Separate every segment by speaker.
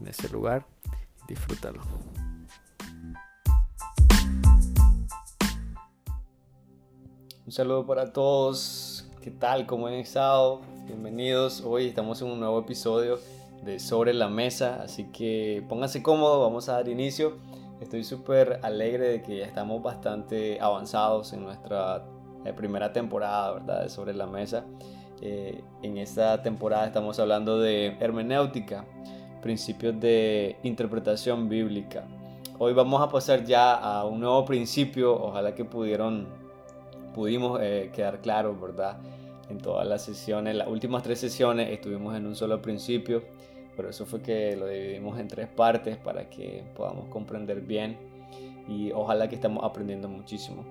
Speaker 1: en ese lugar disfrútalo. Un saludo para todos. ¿Qué tal? ¿Cómo han estado? Bienvenidos. Hoy estamos en un nuevo episodio de Sobre la Mesa, así que pónganse cómodos, vamos a dar inicio. Estoy súper alegre de que ya estamos bastante avanzados en nuestra eh, primera temporada, ¿verdad? De Sobre la Mesa. Eh, en esta temporada estamos hablando de hermenéutica, principios de interpretación bíblica. Hoy vamos a pasar ya a un nuevo principio, ojalá que pudieron, pudimos eh, quedar claros, ¿verdad? En todas las sesiones, las últimas tres sesiones estuvimos en un solo principio, por eso fue que lo dividimos en tres partes para que podamos comprender bien y ojalá que estamos aprendiendo muchísimo.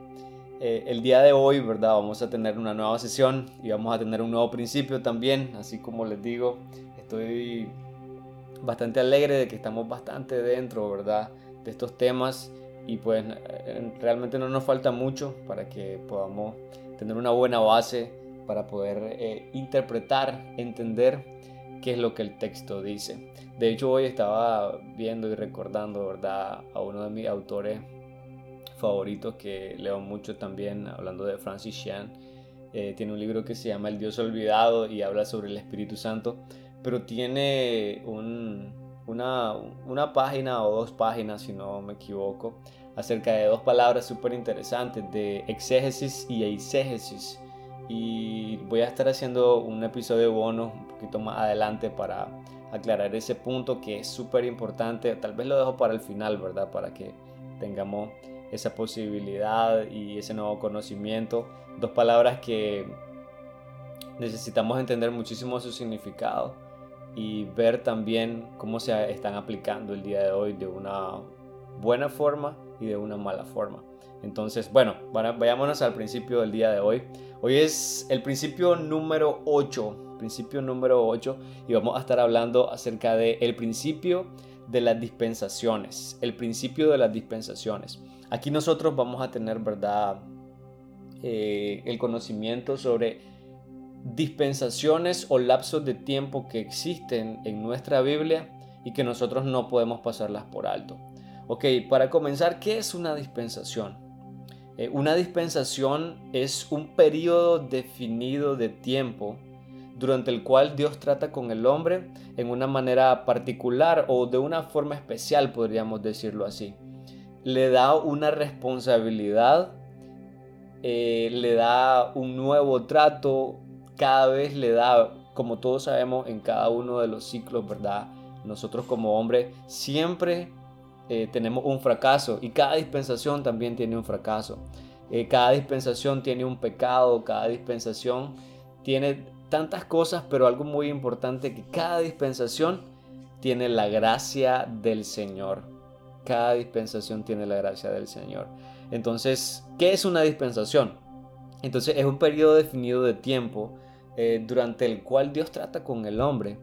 Speaker 1: Eh, el día de hoy, ¿verdad? Vamos a tener una nueva sesión y vamos a tener un nuevo principio también, así como les digo, estoy bastante alegre de que estamos bastante dentro, ¿verdad? De estos temas y pues eh, realmente no nos falta mucho para que podamos tener una buena base para poder eh, interpretar, entender qué es lo que el texto dice. De hecho, hoy estaba viendo y recordando, ¿verdad?, a uno de mis autores favoritos que leo mucho también, hablando de Francis Chan. Eh, tiene un libro que se llama El Dios Olvidado y habla sobre el Espíritu Santo pero tiene una, una, página o dos páginas, si no me equivoco, acerca de dos palabras súper interesantes, de exégesis y eisegesis. Y voy a estar haciendo un episodio bono un poquito más adelante para aclarar ese punto que es súper importante. Tal vez lo dejo para el final, ¿verdad? Para que tengamos esa posibilidad y ese nuevo conocimiento. Dos palabras que necesitamos entender muchísimo su significado y ver también cómo se están aplicando el día de hoy de una buena forma y de una mala forma. Entonces, bueno, vayámonos al principio del día de hoy. Hoy es el principio número 8, principio número 8 y vamos a estar hablando acerca del el principio de las dispensaciones, el principio de las dispensaciones. Aquí nosotros vamos a tener, ¿verdad? Eh, el conocimiento sobre dispensaciones o lapsos de tiempo que existen en nuestra Biblia y que nosotros no podemos pasarlas por alto. Ok, para comenzar, ¿qué es una dispensación? Eh, una dispensación es un periodo definido de tiempo durante el cual Dios trata con el hombre en una manera particular o de una forma especial, podríamos decirlo así. Le da una responsabilidad, eh, le da un nuevo trato, cada vez le da, como todos sabemos, en cada uno de los ciclos, ¿verdad? Nosotros como hombres siempre eh, tenemos un fracaso y cada dispensación también tiene un fracaso. Eh, cada dispensación tiene un pecado, cada dispensación tiene tantas cosas, pero algo muy importante que cada dispensación tiene la gracia del Señor. Cada dispensación tiene la gracia del Señor. Entonces, ¿qué es una dispensación? Entonces es un periodo definido de tiempo eh, durante el cual Dios trata con el hombre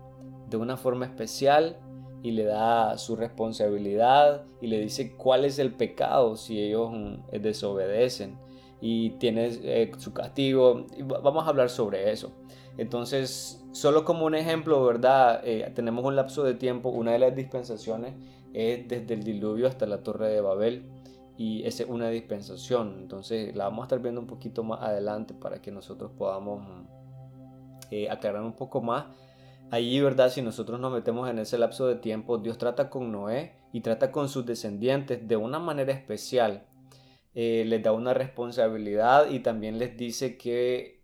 Speaker 1: de una forma especial y le da su responsabilidad y le dice cuál es el pecado si ellos mm, desobedecen y tiene eh, su castigo. Vamos a hablar sobre eso. Entonces, solo como un ejemplo, ¿verdad? Eh, tenemos un lapso de tiempo, una de las dispensaciones es desde el diluvio hasta la torre de Babel y es una dispensación. Entonces, la vamos a estar viendo un poquito más adelante para que nosotros podamos mm, eh, aclarar un poco más. Allí, ¿verdad? Si nosotros nos metemos en ese lapso de tiempo, Dios trata con Noé y trata con sus descendientes de una manera especial. Eh, les da una responsabilidad y también les dice qué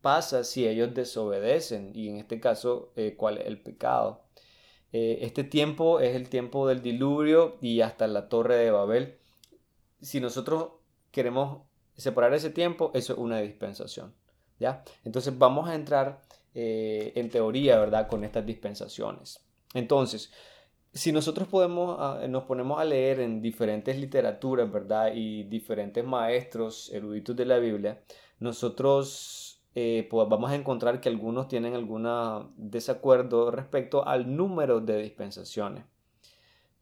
Speaker 1: pasa si ellos desobedecen y en este caso eh, cuál es el pecado. este tiempo es el tiempo del diluvio y hasta la torre de Babel. Si nosotros queremos separar ese tiempo, eso es una dispensación. ¿Ya? Entonces vamos a entrar eh, en teoría, ¿verdad? Con estas dispensaciones. Entonces, si nosotros podemos, ah, nos ponemos a leer en diferentes literaturas, ¿verdad? Y diferentes maestros eruditos de la Biblia, nosotros eh, vamos a encontrar que algunos tienen algún desacuerdo respecto al número de dispensaciones.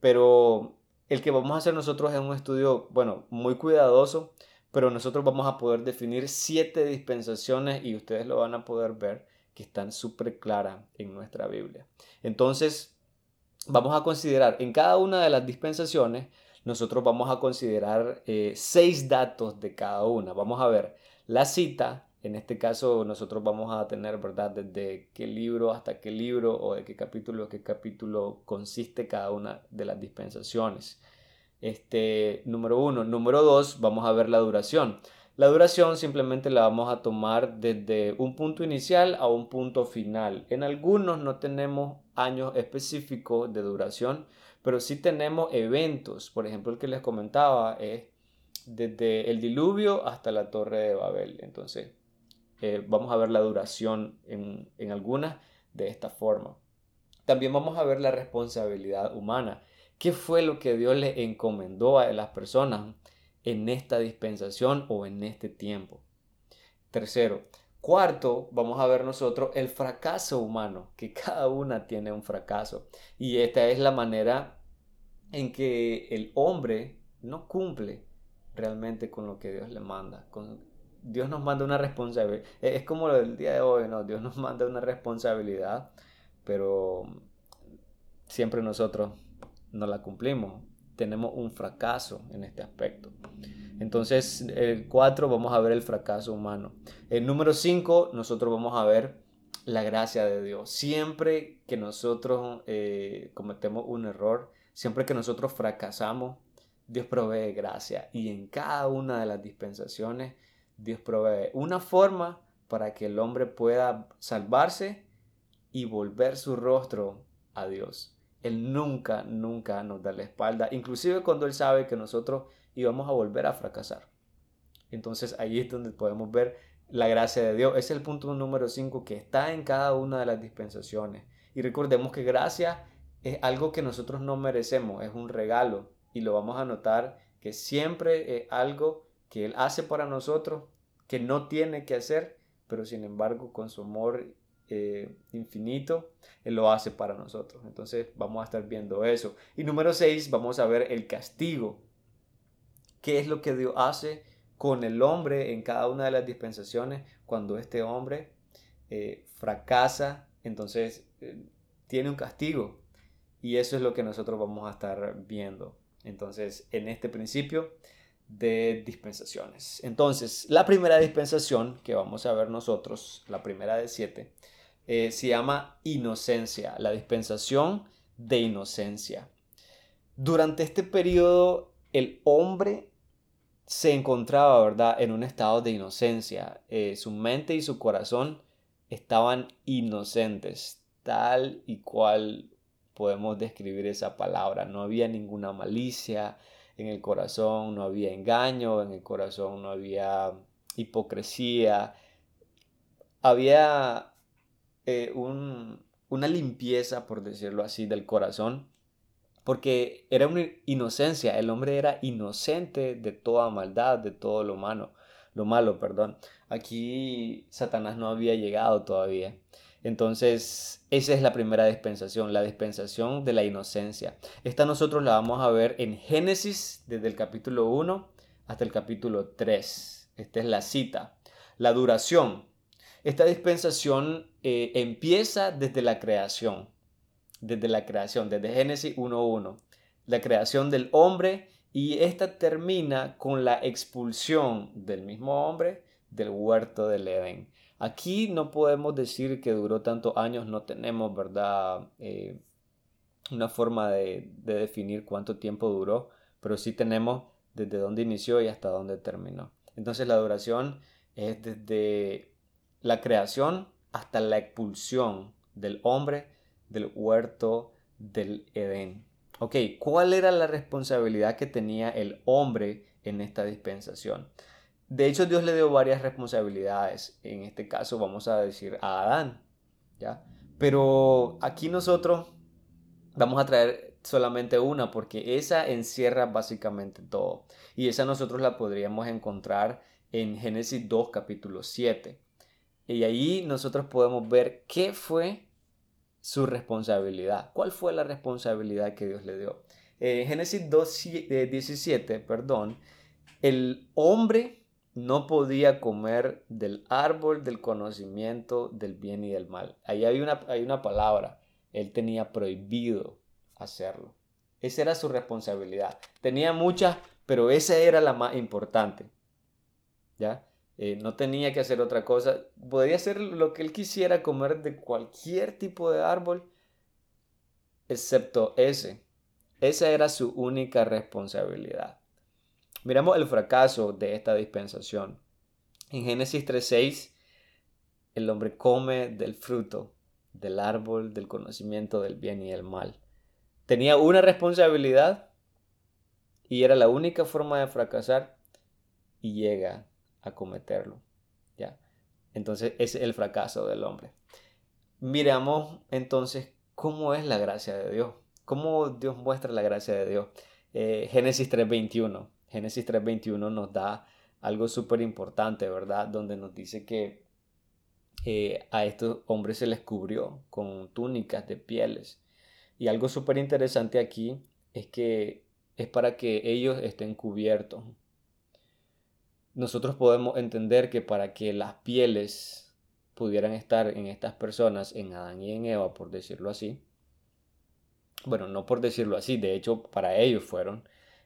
Speaker 1: Pero el que vamos a hacer nosotros es un estudio, bueno, muy cuidadoso, pero nosotros vamos a poder definir siete dispensaciones y ustedes lo van a poder ver que están súper claras en nuestra Biblia. Entonces, vamos a considerar en cada una de las dispensaciones, nosotros vamos a considerar eh, seis datos de cada una. Vamos a ver la cita, en este caso nosotros vamos a tener, ¿verdad? Desde qué libro hasta qué libro o de qué capítulo a qué capítulo consiste cada una de las dispensaciones. Este, número uno. Número dos, vamos a ver la duración. La duración simplemente la vamos a tomar desde un punto inicial a un punto final. En algunos no tenemos años específicos de duración, pero sí tenemos eventos. Por ejemplo, el que les comentaba es desde el diluvio hasta la torre de Babel. Entonces, eh, vamos a ver la duración en, en algunas de esta forma. También vamos a ver la responsabilidad humana. ¿Qué fue lo que Dios le encomendó a las personas? en esta dispensación o en este tiempo. Tercero, cuarto, vamos a ver nosotros el fracaso humano, que cada una tiene un fracaso. Y esta es la manera en que el hombre no cumple realmente con lo que Dios le manda. Dios nos manda una responsabilidad. Es como lo del día de hoy, ¿no? Dios nos manda una responsabilidad, pero siempre nosotros no la cumplimos tenemos un fracaso en este aspecto. Entonces, el 4 vamos a ver el fracaso humano. El número 5, nosotros vamos a ver la gracia de Dios. Siempre que nosotros eh, cometemos un error, siempre que nosotros fracasamos, Dios provee gracia. Y en cada una de las dispensaciones, Dios provee una forma para que el hombre pueda salvarse y volver su rostro a Dios. Él nunca, nunca nos da la espalda, inclusive cuando Él sabe que nosotros íbamos a volver a fracasar. Entonces ahí es donde podemos ver la gracia de Dios. Es el punto número 5 que está en cada una de las dispensaciones. Y recordemos que gracia es algo que nosotros no merecemos, es un regalo. Y lo vamos a notar que siempre es algo que Él hace para nosotros, que no tiene que hacer, pero sin embargo con su amor eh, infinito, Él lo hace para nosotros. Entonces vamos a estar viendo eso. Y número 6, vamos a ver el castigo. ¿Qué es lo que Dios hace con el hombre en cada una de las dispensaciones cuando este hombre eh, fracasa? Entonces eh, tiene un castigo. Y eso es lo que nosotros vamos a estar viendo. Entonces, en este principio de dispensaciones. Entonces, la primera dispensación que vamos a ver nosotros, la primera de siete, eh, se llama inocencia, la dispensación de inocencia. Durante este periodo, el hombre se encontraba, ¿verdad?, en un estado de inocencia. Eh, su mente y su corazón estaban inocentes, tal y cual podemos describir esa palabra. No había ninguna malicia en el corazón, no había engaño en el corazón, no había hipocresía. Había eh, una limpieza, por decirlo así, del corazón, porque era una inocencia, el hombre era inocente de toda maldad, de todo lo malo, lo malo, perdón. Aquí Satanás no había llegado todavía. Entonces, esa es la primera dispensación, la dispensación de la inocencia. Esta nosotros la vamos a ver en Génesis desde el capítulo 1 hasta el capítulo 3. Esta es la cita. La duración. Esta dispensación eh, empieza desde la creación, desde la creación, desde Génesis 1.1, la creación del hombre y esta termina con la expulsión del mismo hombre del huerto del Edén. Aquí no podemos decir que duró tantos años, no tenemos, ¿verdad? Eh, una forma de, de definir cuánto tiempo duró, pero sí tenemos desde dónde inició y hasta dónde terminó. Entonces la duración es desde la creación hasta la expulsión del hombre del huerto del Edén. Ok, ¿cuál era la responsabilidad que tenía el hombre en esta dispensación? De hecho, Dios le dio varias responsabilidades. En este caso vamos a decir a Adán, ¿ya? Pero aquí nosotros vamos a traer solamente una porque esa encierra básicamente todo. Y esa nosotros la podríamos encontrar en Génesis 2 capítulo 7. Y ahí nosotros podemos ver qué fue su responsabilidad. ¿Cuál fue la responsabilidad que Dios le dio? En Génesis 2, 17, perdón, el hombre no podía comer del árbol del conocimiento del bien y del mal. Ahí hay una, hay una palabra. Él tenía prohibido hacerlo. Esa era su responsabilidad. Tenía muchas, pero esa era la más importante. ¿Ya? Eh, no tenía que hacer otra cosa. Podía hacer lo que él quisiera, comer de cualquier tipo de árbol, excepto ese. Esa era su única responsabilidad. Miramos el fracaso de esta dispensación. En Génesis 3.6, el hombre come del fruto del árbol del conocimiento del bien y el mal. Tenía una responsabilidad y era la única forma de fracasar y llega a cometerlo. ¿ya? Entonces es el fracaso del hombre. Miramos entonces cómo es la gracia de Dios, cómo Dios muestra la gracia de Dios. Eh, Génesis 3.21. Génesis 3.21 nos da algo súper importante, ¿verdad? Donde nos dice que eh, a estos hombres se les cubrió con túnicas de pieles. Y algo súper interesante aquí es que es para que ellos estén cubiertos. Nosotros podemos entender que para que las pieles pudieran estar en estas personas, en Adán y en Eva, por decirlo así, bueno, no por decirlo así, de hecho para ellos fueron,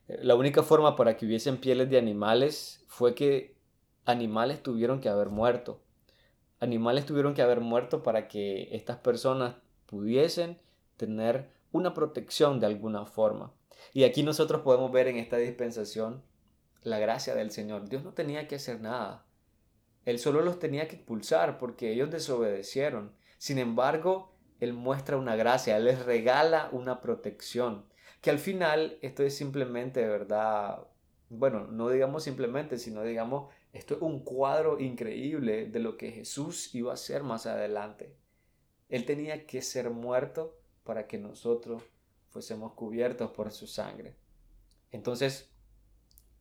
Speaker 1: la única forma para que hubiesen pieles de animales fue que animales tuvieron que haber muerto. Animales tuvieron que haber muerto para que estas personas pudiesen tener una protección de alguna forma. Y aquí nosotros podemos ver en esta dispensación la gracia del Señor. Dios no tenía que hacer nada. Él solo los tenía que expulsar porque ellos desobedecieron. Sin embargo, Él muestra una gracia, Él les regala una protección que al final esto es simplemente, verdad, bueno, no digamos simplemente, sino digamos, esto es un cuadro increíble de lo que Jesús iba a hacer más adelante. Él tenía que ser muerto para que nosotros fuésemos cubiertos por su sangre. Entonces,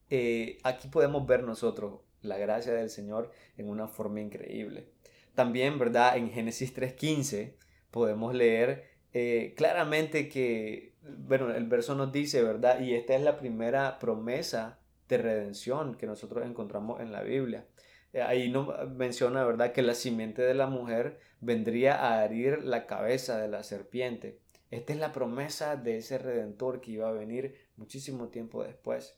Speaker 1: eh, aquí podemos ver nosotros la gracia del Señor en una forma increíble. También, ¿verdad? En Génesis 3.15 podemos leer eh, claramente que bueno, el verso nos dice, ¿verdad? Y esta es la primera promesa de redención que nosotros encontramos en la Biblia. Eh, ahí nos menciona, ¿verdad?, que la simiente de la mujer vendría a herir la cabeza de la serpiente. Esta es la promesa de ese redentor que iba a venir muchísimo tiempo después.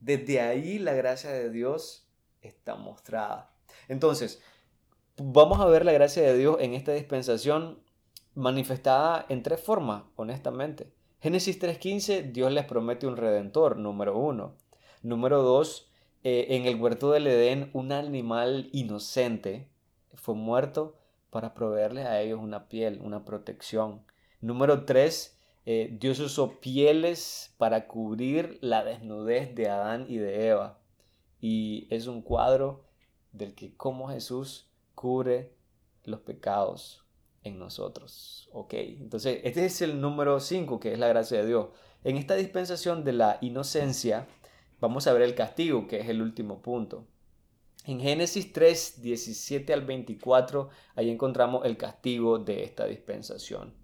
Speaker 1: Desde ahí la gracia de Dios está mostrada. Entonces, vamos a ver la gracia de Dios en esta dispensación manifestada en tres formas, honestamente. Génesis 3.15, Dios les promete un redentor, número uno. Número dos, eh, en el huerto del Edén, un animal inocente fue muerto para proveerles a ellos una piel, una protección. Número tres, eh, Dios usó pieles para cubrir la desnudez de Adán y de Eva. Y es un cuadro del que como Jesús cubre los pecados en nosotros. Ok, entonces este es el número 5, que es la gracia de Dios. En esta dispensación de la inocencia, vamos a ver el castigo, que es el último punto. En Génesis 3, 17 al 24, ahí encontramos el castigo de esta dispensación.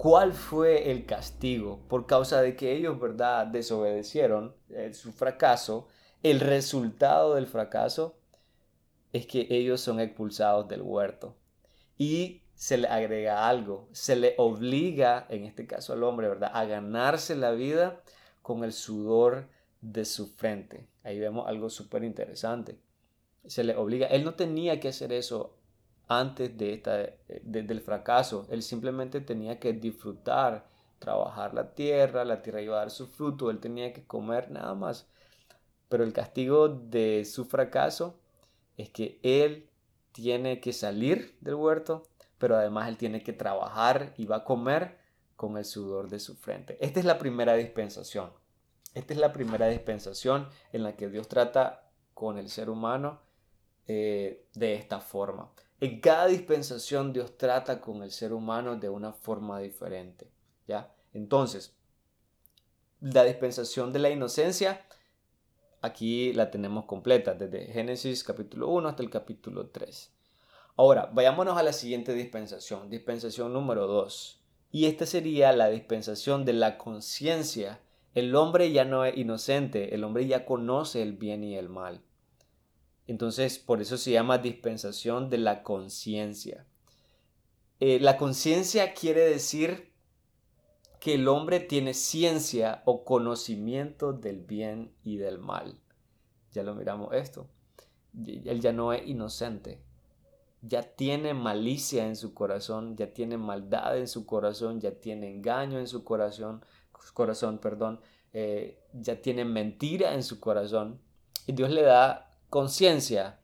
Speaker 1: ¿Cuál fue el castigo? Por causa de que ellos, ¿verdad?, desobedecieron eh, su fracaso. El resultado del fracaso es que ellos son expulsados del huerto. Y se le agrega algo, se le obliga, en este caso al hombre, ¿verdad?, a ganarse la vida con el sudor de su frente. Ahí vemos algo súper interesante. Se le obliga, él no tenía que hacer eso antes de esta, del fracaso, él simplemente tenía que disfrutar, trabajar la tierra, la tierra iba a dar su fruto, él tenía que comer nada más. Pero el castigo de su fracaso es que él tiene que salir del huerto pero además él tiene que trabajar y va a comer con el sudor de su frente. Esta es la primera dispensación. Esta es la primera dispensación en la que Dios trata con el ser humano eh, de esta forma. En cada dispensación Dios trata con el ser humano de una forma diferente. ¿ya? Entonces, la dispensación de la inocencia, aquí la tenemos completa, desde Génesis capítulo 1 hasta el capítulo 3. Ahora, vayámonos a la siguiente dispensación, dispensación número 2. Y esta sería la dispensación de la conciencia. El hombre ya no es inocente, el hombre ya conoce el bien y el mal. Entonces, por eso se llama dispensación de la conciencia. Eh, la conciencia quiere decir que el hombre tiene ciencia o conocimiento del bien y del mal. Ya lo miramos esto. Él ya no es inocente. Ya tiene malicia en su corazón, ya tiene maldad en su corazón, ya tiene engaño en su corazón, corazón, perdón, eh, ya tiene mentira en su corazón. Y Dios le da conciencia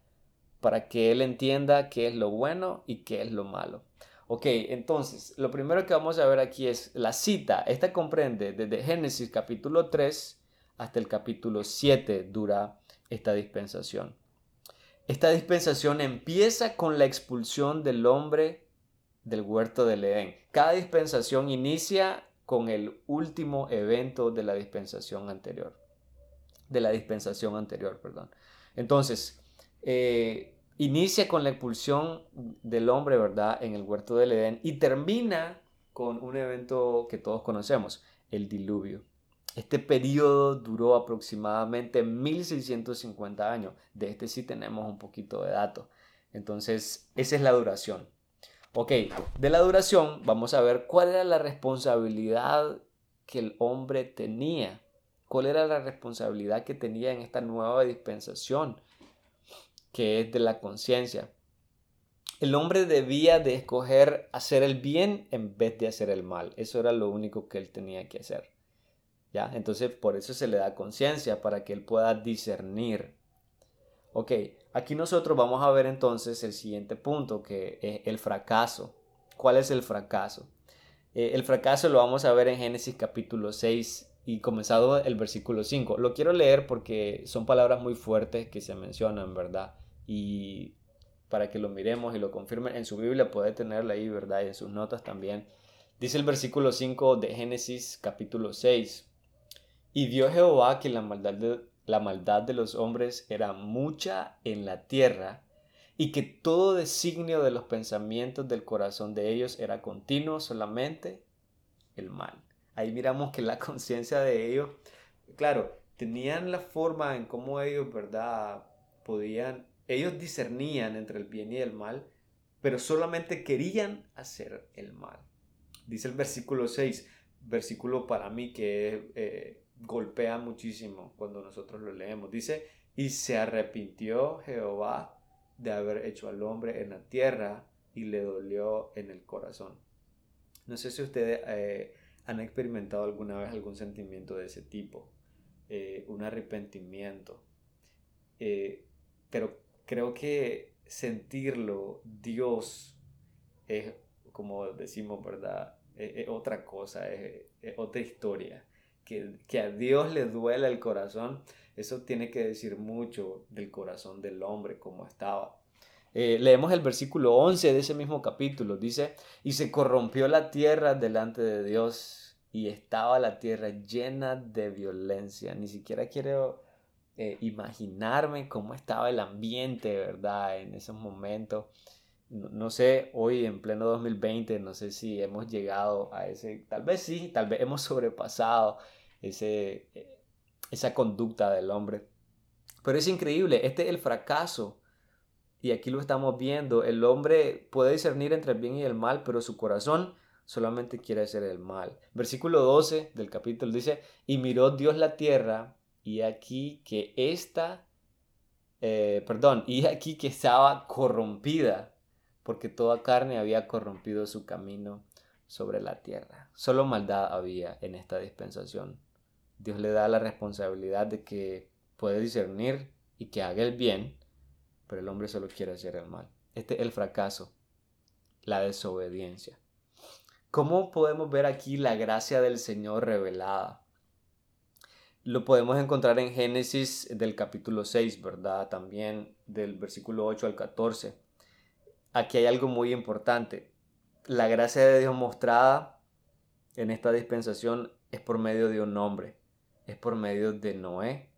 Speaker 1: para que él entienda qué es lo bueno y qué es lo malo. Ok, entonces, lo primero que vamos a ver aquí es la cita. Esta comprende desde Génesis capítulo 3 hasta el capítulo 7 dura esta dispensación. Esta dispensación empieza con la expulsión del hombre del huerto del Edén. Cada dispensación inicia con el último evento de la dispensación anterior. De la dispensación anterior, perdón. Entonces, eh, inicia con la expulsión del hombre, ¿verdad?, en el huerto del Edén y termina con un evento que todos conocemos, el diluvio. Este periodo duró aproximadamente 1650 años. De este sí tenemos un poquito de datos. Entonces, esa es la duración. Ok, de la duración vamos a ver cuál era la responsabilidad que el hombre tenía. ¿Cuál era la responsabilidad que tenía en esta nueva dispensación? que es de la conciencia. El hombre debía de escoger hacer el bien en vez de hacer el mal. Eso era lo único que él tenía que hacer. ¿Ya? Entonces por eso se le da conciencia, para que él pueda discernir. Ok, aquí nosotros vamos a ver entonces el siguiente punto, que es el fracaso. ¿Cuál es el fracaso? Eh, el fracaso lo vamos a ver en Génesis capítulo 6 y comenzado el versículo 5. Lo quiero leer porque son palabras muy fuertes que se mencionan, ¿verdad? y para que lo miremos y lo confirmen en su Biblia, puede tenerla ahí, ¿verdad? Y en sus notas también. Dice el versículo 5 de Génesis capítulo 6. Y vio Jehová que la maldad, de, la maldad de los hombres era mucha en la tierra y que todo designio de los pensamientos del corazón de ellos era continuo solamente el mal. Ahí miramos que la conciencia de ellos, claro, tenían la forma en cómo ellos, ¿verdad? Podían ellos discernían entre el bien y el mal, pero solamente querían hacer el mal. Dice el versículo 6, versículo para mí que eh, golpea muchísimo cuando nosotros lo leemos. Dice, y se arrepintió Jehová de haber hecho al hombre en la tierra y le dolió en el corazón. No sé si ustedes eh, han experimentado alguna vez algún sentimiento de ese tipo, eh, un arrepentimiento. pero creo que sentirlo, Dios, es como decimos, ¿verdad? Es, otra cosa, es, otra historia. Que, que, a Dios le duele el corazón, eso tiene que decir mucho del corazón del hombre, como estaba. Eh, leemos el versículo 11 de ese mismo capítulo, dice, y se corrompió la tierra delante de Dios y estaba la tierra llena de violencia. Ni siquiera quiero eh, imaginarme cómo estaba el ambiente, ¿verdad? En esos momentos. No, sé, hoy en pleno 2020, no sé si hemos llegado a ese, tal vez sí, tal vez hemos sobrepasado ese, eh, esa conducta del hombre. Pero es increíble, este es el fracaso. Y aquí lo estamos viendo, el hombre puede discernir entre el bien y el mal, pero su corazón solamente quiere hacer el mal. Versículo 12 del capítulo dice, y miró Dios la tierra y aquí que esta, eh, perdón, y aquí que estaba corrompida, porque toda carne había corrompido su camino sobre la tierra. Solo maldad había en esta dispensación. Dios le da la responsabilidad de que puede discernir y que haga el bien, pero el hombre solo quiere hacer el mal. Este es el fracaso, la desobediencia. ¿Cómo podemos ver aquí la gracia del Señor revelada? lo podemos encontrar en Génesis del capítulo 6, ¿verdad? También del versículo 8 al 14. Aquí hay algo muy importante. La gracia de Dios mostrada en esta dispensación es por medio de un hombre, es por medio de Noé.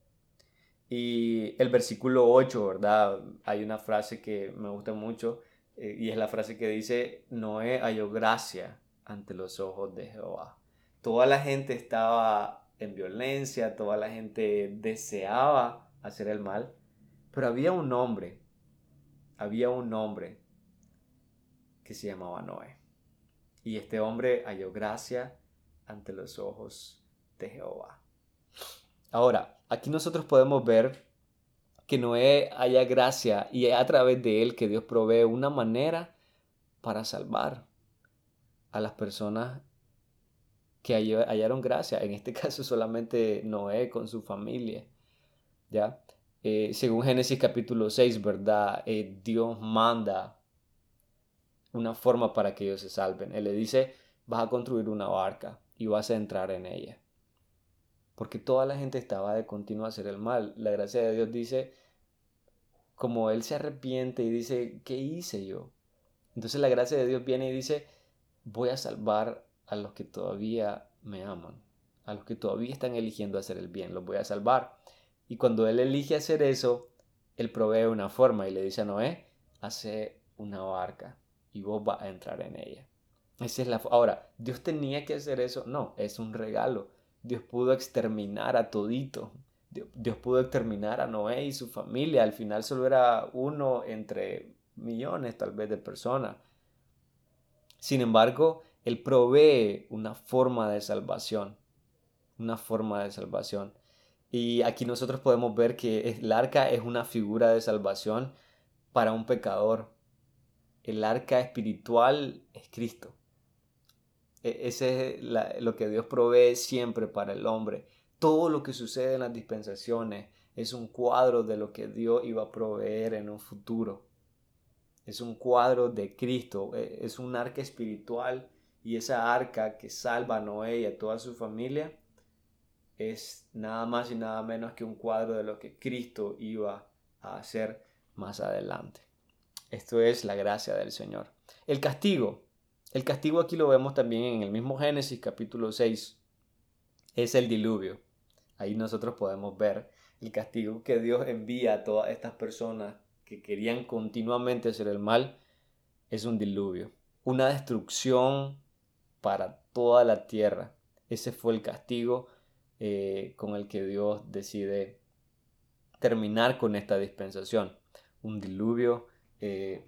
Speaker 1: Y el versículo 8, ¿verdad? Hay una frase que me gusta mucho eh, y es la frase que dice, Noé halló gracia ante los ojos de Jehová. Toda la gente estaba en violencia, toda la gente deseaba hacer el mal, pero había un hombre, había un hombre que se llamaba Noé. Y este hombre halló gracia ante los ojos de Jehová. Ahora, aquí nosotros podemos ver que Noé haya gracia y a través de él que Dios provee una manera para salvar a las personas que hallaron gracia. En este caso solamente Noé con su familia. ¿Ya? Eh, según Génesis capítulo 6, ¿verdad? Eh, Dios manda una forma para que ellos se salven. Él le dice, vas a construir una barca y vas a entrar en ella. Porque toda la gente estaba de continuo a hacer el mal. La gracia de Dios dice, como Él se arrepiente y dice, ¿qué hice yo? Entonces la gracia de Dios viene y dice, voy a salvar a los que todavía me aman, a los que todavía están eligiendo hacer el bien, los voy a salvar. Y cuando Él elige hacer eso, Él provee una forma y le dice a Noé, hace una barca y vos vas a entrar en ella. Esa es la Ahora, ¿Dios tenía que hacer eso? No, es un regalo. Dios pudo exterminar a todito. Dios, pudo exterminar a Noé y su familia. Al final solo era uno entre millones tal vez de personas. Sin embargo, Él provee una forma de salvación. Una forma de salvación. Y aquí nosotros podemos ver que el arca es una figura de salvación para un pecador. El arca espiritual es Cristo. E-, ese es lo que Dios provee siempre para el hombre. Todo lo que sucede en las dispensaciones es un cuadro de lo que Dios iba a proveer en un futuro. Es un cuadro de Cristo, e-, es un arca espiritual y esa arca que salva a Noé y a toda su familia es nada más y nada menos que un cuadro de lo que Cristo iba a hacer más adelante. Esto es la gracia del Señor. El castigo el castigo aquí lo vemos también en el mismo Génesis capítulo 6. Es el diluvio. Ahí nosotros podemos ver el castigo que Dios envía a todas estas personas que querían continuamente hacer el mal. Es un diluvio. Una destrucción para toda la tierra. Ese fue el castigo eh, con el que Dios decide terminar con esta dispensación. Un diluvio eh,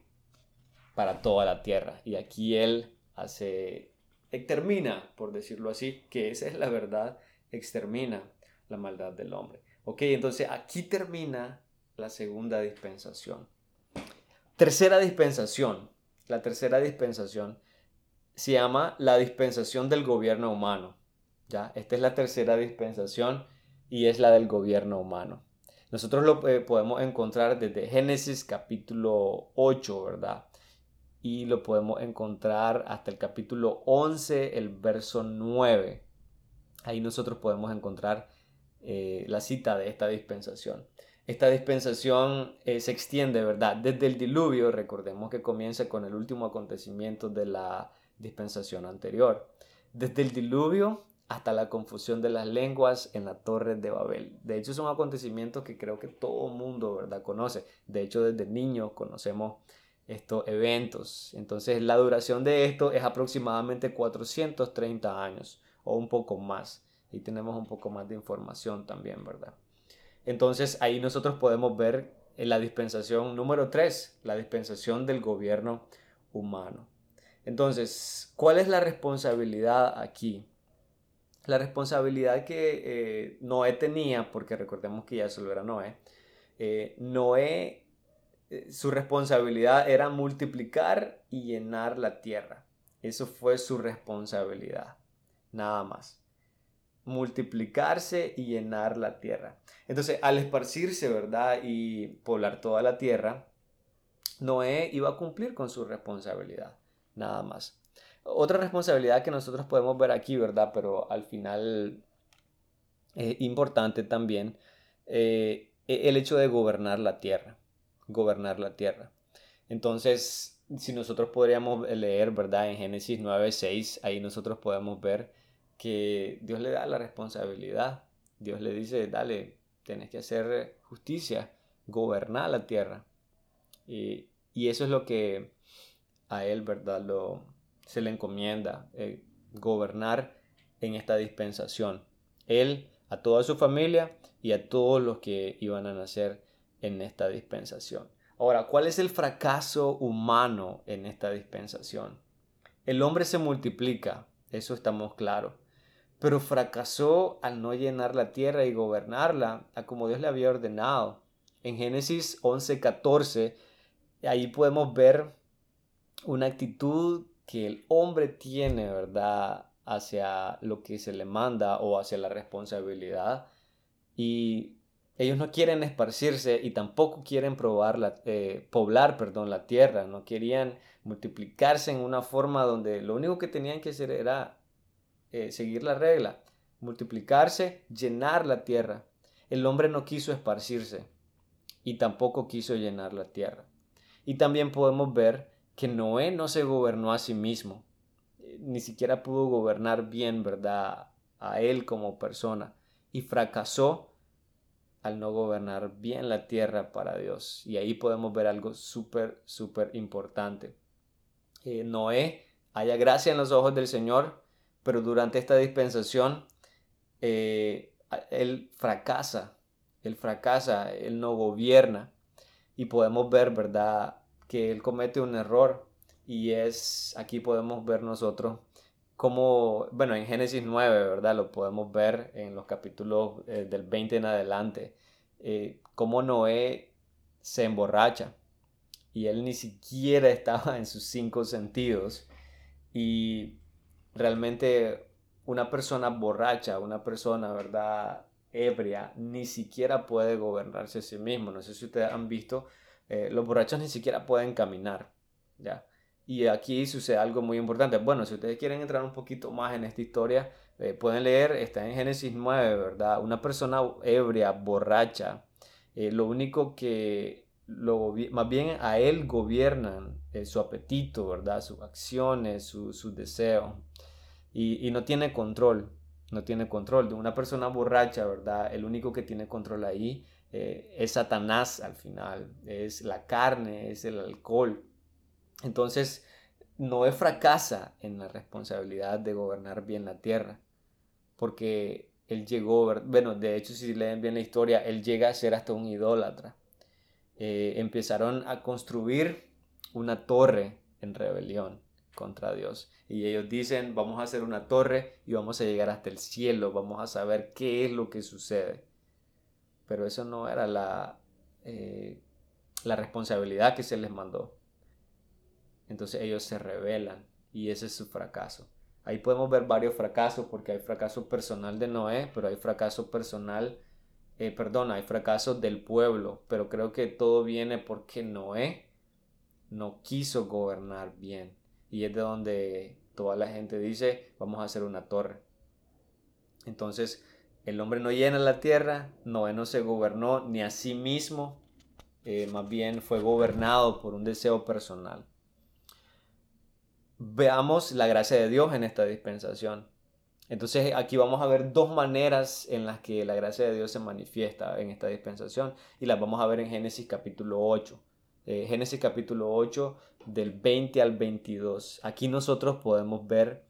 Speaker 1: para toda la tierra. Y aquí Él hace, extermina, por decirlo así, que esa es la verdad, extermina la maldad del hombre. Ok, entonces aquí termina la segunda dispensación. Tercera dispensación. La tercera dispensación se llama la dispensación del gobierno humano. ¿ya? Esta es la tercera dispensación y es la del gobierno humano. Nosotros lo eh, podemos encontrar desde Génesis capítulo 8, ¿verdad? Y lo podemos encontrar hasta el capítulo 11, el verso 9. Ahí nosotros podemos encontrar eh, la cita de esta dispensación. Esta dispensación eh, se extiende, ¿verdad? Desde el diluvio, recordemos que comienza con el último acontecimiento de la dispensación anterior. Desde el diluvio hasta la confusión de las lenguas en la torre de Babel. De hecho, es un acontecimiento que creo que todo mundo, ¿verdad? Conoce. De hecho, desde niños conocemos estos eventos. Entonces la duración de esto es aproximadamente 430 años o un poco más. Y tenemos un poco más de información también, ¿verdad? Entonces ahí nosotros podemos ver en la dispensación número 3, la dispensación del gobierno humano. Entonces, ¿cuál es la responsabilidad aquí? La responsabilidad que eh, Noé tenía, porque recordemos que ya solo era Noé, eh, Noé eh, su responsabilidad era multiplicar y llenar la tierra. Eso fue su responsabilidad, nada más. Multiplicarse y llenar la tierra. Entonces, al esparcirse, ¿verdad? Y poblar toda la tierra, Noé iba a cumplir con su responsabilidad, nada más. Otra responsabilidad que nosotros podemos ver aquí, ¿verdad? Pero al final es importante también eh, el hecho de gobernar la tierra gobernar la tierra. Entonces, si nosotros podríamos leer, ¿verdad? En Génesis 9:6, ahí nosotros podemos ver que Dios le da la responsabilidad. Dios le dice, dale, tienes que hacer justicia, gobernar la tierra. Y, eso es lo que a él, ¿verdad? Lo, se le encomienda, eh, gobernar en esta dispensación. Él, a toda su familia y a todos los que iban a nacer en esta dispensación. Ahora, ¿cuál es el fracaso humano en esta dispensación? El hombre se multiplica, eso estamos claros, pero fracasó al no llenar la tierra y gobernarla a como Dios le había ordenado. En Génesis 11:14, ahí podemos ver una actitud que el hombre tiene, ¿verdad? hacia lo que se le manda o hacia la responsabilidad. Y ellos no quieren esparcirse y tampoco quieren probar la, eh, poblar perdón, la tierra, no querían multiplicarse en una forma donde lo único que tenían que hacer era eh, seguir la regla, multiplicarse, llenar la tierra. El hombre no quiso esparcirse y tampoco quiso llenar la tierra. Y también podemos ver que Noé no se gobernó a sí mismo, eh, ni siquiera pudo gobernar bien, ¿verdad? A él como persona y fracasó al no gobernar bien la tierra para Dios. Y ahí podemos ver algo súper, súper importante. Eh, Noé haya gracia en los ojos del Señor, pero durante esta dispensación eh, él fracasa, él fracasa, él no gobierna. Y podemos ver, ¿verdad?, que él comete un error. Y es, aquí podemos ver nosotros como, bueno, en Génesis 9, ¿verdad? Lo podemos ver en los capítulos eh, del 20 en adelante, eh, cómo Noé se emborracha y él ni siquiera estaba en sus cinco sentidos y realmente una persona borracha, una persona, ¿verdad? ebria, ni siquiera puede gobernarse a sí mismo. No sé si ustedes han visto, eh, los borrachos ni siquiera pueden caminar, ¿ya? Y aquí sucede algo muy importante. Bueno, si ustedes quieren entrar un poquito más en esta historia, eh, pueden leer, está en Génesis 9, ¿verdad? Una persona ebria, borracha, eh, lo único que, lo, más bien a él gobiernan eh, su apetito, ¿verdad? Sus acciones, sus su deseos. Y, y, no tiene control, no tiene control. De una persona borracha, ¿verdad? El único que tiene control ahí es Satanás al final, es la carne, es el alcohol. Entonces, Noé fracasa en la responsabilidad de gobernar bien la tierra, porque él llegó, bueno, de hecho si leen bien la historia, él llega a ser hasta un idólatra. Eh, empezaron a construir una torre en rebelión contra Dios. Y ellos dicen, vamos a hacer una torre y vamos a llegar hasta el cielo, vamos a saber qué es lo que sucede. Pero eso no era la, eh, la responsabilidad que se les mandó. Entonces ellos se rebelan y ese es su fracaso. Ahí podemos ver varios fracasos porque hay fracaso personal de Noé, pero hay fracaso personal, eh, perdón, hay fracaso del pueblo, pero creo que todo viene porque Noé no quiso gobernar bien. Y es de donde toda la gente dice, vamos a hacer una torre. Entonces, el hombre no llena la tierra, Noé no se gobernó ni a sí mismo, eh, más bien fue gobernado por un deseo personal veamos la gracia de Dios en esta dispensación. Entonces aquí vamos a ver dos maneras en las que la gracia de Dios se manifiesta en esta dispensación y las vamos a ver en Génesis capítulo 8. Eh, Génesis capítulo 8 del 20 al 22. Aquí nosotros podemos ver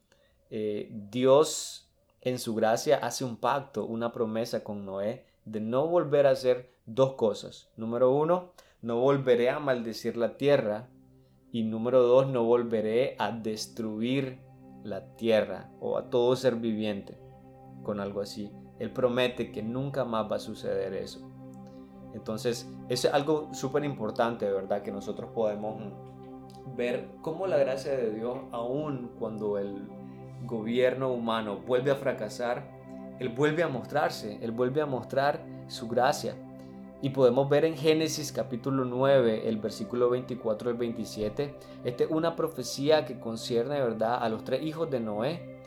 Speaker 1: eh, Dios en su gracia hace un pacto, una promesa con Noé de no volver a hacer dos cosas. Número uno, no volveré a maldecir la tierra y número dos, no volveré a destruir la tierra o a todo ser viviente con algo así. Él promete que nunca más va a suceder eso. Entonces, es algo súper importante, ¿verdad? Que nosotros podemos ver cómo la gracia de Dios, aun cuando el gobierno humano vuelve a fracasar, Él vuelve a mostrarse, Él vuelve a mostrar su gracia. Y podemos ver en Génesis capítulo 9, el versículo 24 al 27, esta es una profecía que concierne, ¿verdad?, a los tres hijos de Noé,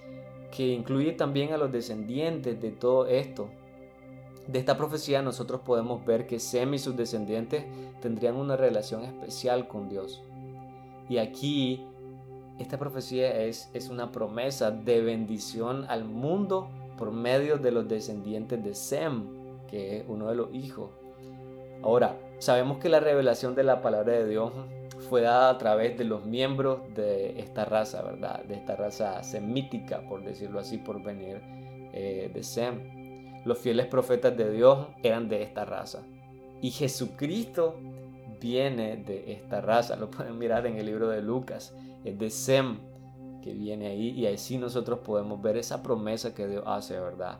Speaker 1: que incluye también a los descendientes de todo esto. De esta profecía nosotros podemos ver que Sem y sus descendientes tendrían una relación especial con Dios. Y aquí esta profecía es, es una promesa de bendición al mundo por medio de los descendientes de Sem, que es uno de los hijos. Ahora, sabemos que la revelación de la palabra de Dios fue dada a través de los miembros de esta raza, ¿verdad? De esta raza semítica, por decirlo así, por venir eh, de Sem. Los fieles profetas de Dios eran de esta raza. Y Jesucristo viene de esta raza. Lo pueden mirar en el libro de Lucas. Es de Sem que viene ahí. Y así nosotros podemos ver esa promesa que Dios hace, ¿verdad?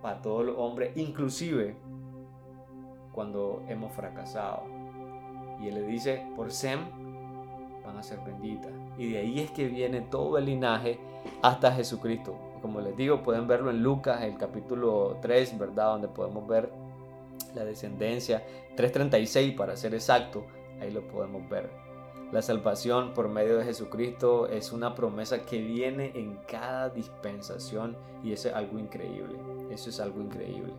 Speaker 1: Para todos los hombres, inclusive cuando hemos fracasado. Y Él le dice, por Sem van a ser benditas. Y de ahí es que viene todo el linaje hasta Jesucristo. Como les digo, pueden verlo en Lucas, el capítulo 3, ¿verdad? Donde podemos ver la descendencia. 3.36 para ser exacto, ahí lo podemos ver. La salvación por medio de Jesucristo es una promesa que viene en cada dispensación y eso es algo increíble. Eso es algo increíble.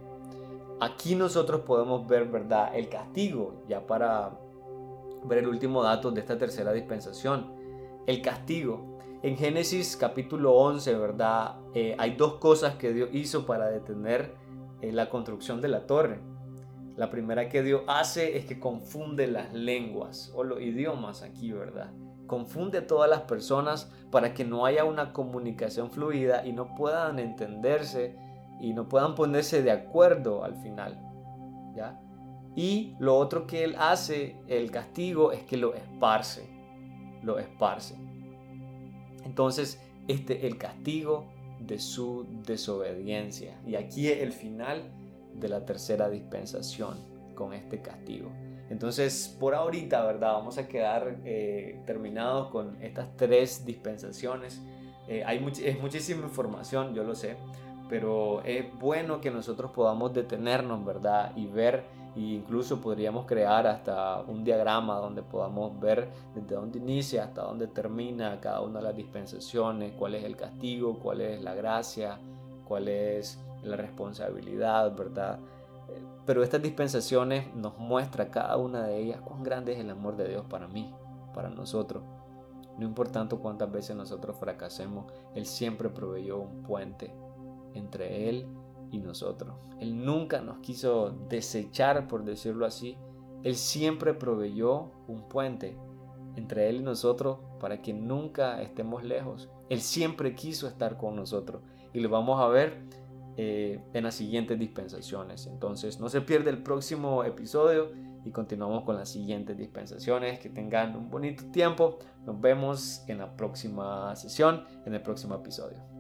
Speaker 1: Aquí nosotros podemos ver, ¿verdad? El castigo, ya para ver el último dato de esta tercera dispensación. El castigo. En Génesis capítulo 11, ¿verdad? Eh, hay dos cosas que Dios hizo para detener eh, la construcción de la torre. La primera que Dios hace es que confunde las lenguas o los idiomas aquí, ¿verdad? Confunde a todas las personas para que no haya una comunicación fluida y no puedan entenderse y no puedan ponerse de acuerdo al final. ¿ya? Y lo otro que él hace, el castigo, es que lo esparce. Lo esparce. Entonces, este es el castigo de su desobediencia. Y aquí es el final de la tercera dispensación con este castigo. Entonces, por ahorita, ¿verdad? Vamos a quedar eh, terminados con estas tres dispensaciones. Eh, hay es muchísima información, yo lo sé, pero es bueno que nosotros podamos detenernos, ¿verdad? Y ver, e incluso podríamos crear hasta un diagrama donde podamos ver desde dónde inicia hasta dónde termina cada una de las dispensaciones, cuál es el castigo, cuál es la gracia, cuál es la responsabilidad, ¿verdad? Pero estas dispensaciones nos muestra cada una de ellas cuán grande es el amor de Dios para mí, para nosotros. No importando cuántas veces nosotros fracasemos, Él siempre proveyó un puente entre Él y nosotros. Él nunca nos quiso desechar, por decirlo así. Él siempre proveyó un puente entre Él y nosotros para que nunca estemos lejos. Él siempre quiso estar con nosotros y lo vamos a ver eh, en las siguientes dispensaciones. Entonces no se pierde el próximo episodio y continuamos con las siguientes dispensaciones. Que tengan un bonito tiempo. Nos vemos en la próxima sesión, en el próximo episodio.